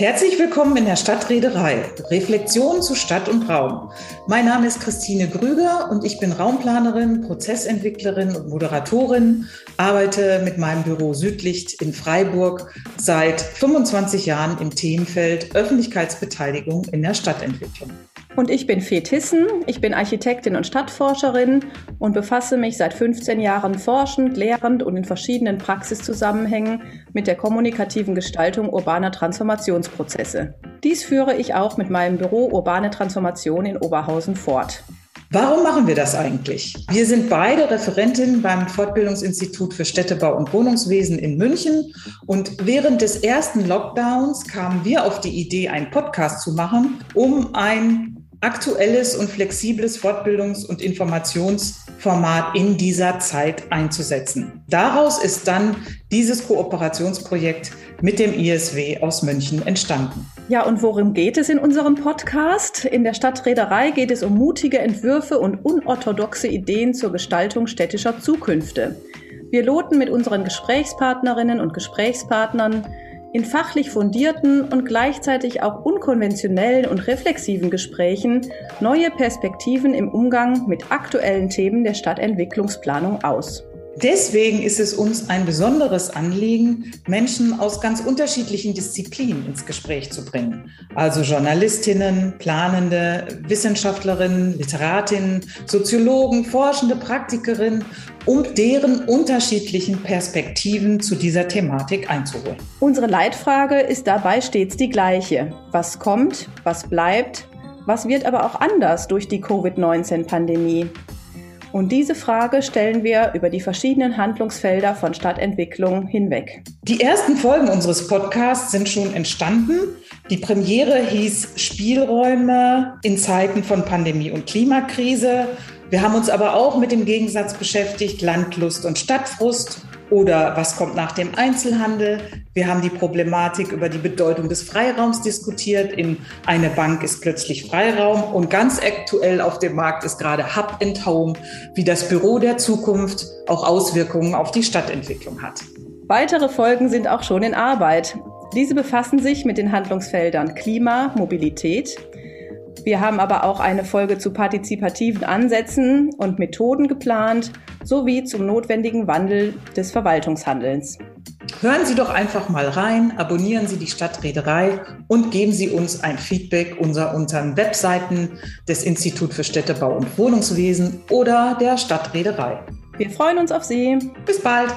Herzlich willkommen in der Stadtreederei. Reflexion zu Stadt und Raum. Mein Name ist Christine Grüger und ich bin Raumplanerin, Prozessentwicklerin und Moderatorin, arbeite mit meinem Büro Südlicht in Freiburg seit 25 Jahren im Themenfeld Öffentlichkeitsbeteiligung in der Stadtentwicklung. Und ich bin Fee Tissen, ich bin Architektin und Stadtforscherin und befasse mich seit 15 Jahren forschend, lehrend und in verschiedenen Praxiszusammenhängen mit der kommunikativen Gestaltung urbaner Transformationsprozesse. Dies führe ich auch mit meinem Büro Urbane Transformation in Oberhausen fort. Warum machen wir das eigentlich? Wir sind beide Referentinnen beim Fortbildungsinstitut für Städtebau und Wohnungswesen in München und während des ersten Lockdowns kamen wir auf die Idee, einen Podcast zu machen, um ein aktuelles und flexibles Fortbildungs- und Informationsformat in dieser Zeit einzusetzen. Daraus ist dann dieses Kooperationsprojekt mit dem ISW aus München entstanden. Ja, und worum geht es in unserem Podcast? In der Stadtreederei geht es um mutige Entwürfe und unorthodoxe Ideen zur Gestaltung städtischer Zukünfte. Wir loten mit unseren Gesprächspartnerinnen und Gesprächspartnern in fachlich fundierten und gleichzeitig auch unkonventionellen und reflexiven Gesprächen neue Perspektiven im Umgang mit aktuellen Themen der Stadtentwicklungsplanung aus. Deswegen ist es uns ein besonderes Anliegen, Menschen aus ganz unterschiedlichen Disziplinen ins Gespräch zu bringen. Also Journalistinnen, Planende, Wissenschaftlerinnen, Literatinnen, Soziologen, Forschende, Praktikerinnen, um deren unterschiedlichen Perspektiven zu dieser Thematik einzuholen. Unsere Leitfrage ist dabei stets die gleiche. Was kommt, was bleibt, was wird aber auch anders durch die Covid-19-Pandemie? Und diese Frage stellen wir über die verschiedenen Handlungsfelder von Stadtentwicklung hinweg. Die ersten Folgen unseres Podcasts sind schon entstanden. Die Premiere hieß Spielräume in Zeiten von Pandemie und Klimakrise. Wir haben uns aber auch mit dem Gegensatz beschäftigt, Landlust und Stadtfrust oder was kommt nach dem Einzelhandel? Wir haben die Problematik über die Bedeutung des Freiraums diskutiert. In eine Bank ist plötzlich Freiraum und ganz aktuell auf dem Markt ist gerade Hub and Home, wie das Büro der Zukunft auch Auswirkungen auf die Stadtentwicklung hat. Weitere Folgen sind auch schon in Arbeit. Diese befassen sich mit den Handlungsfeldern Klima, Mobilität, wir haben aber auch eine Folge zu partizipativen Ansätzen und Methoden geplant, sowie zum notwendigen Wandel des Verwaltungshandelns. Hören Sie doch einfach mal rein, abonnieren Sie die Stadtreederei und geben Sie uns ein Feedback unter unseren Webseiten des Institut für Städtebau und Wohnungswesen oder der Stadtreederei. Wir freuen uns auf Sie. Bis bald.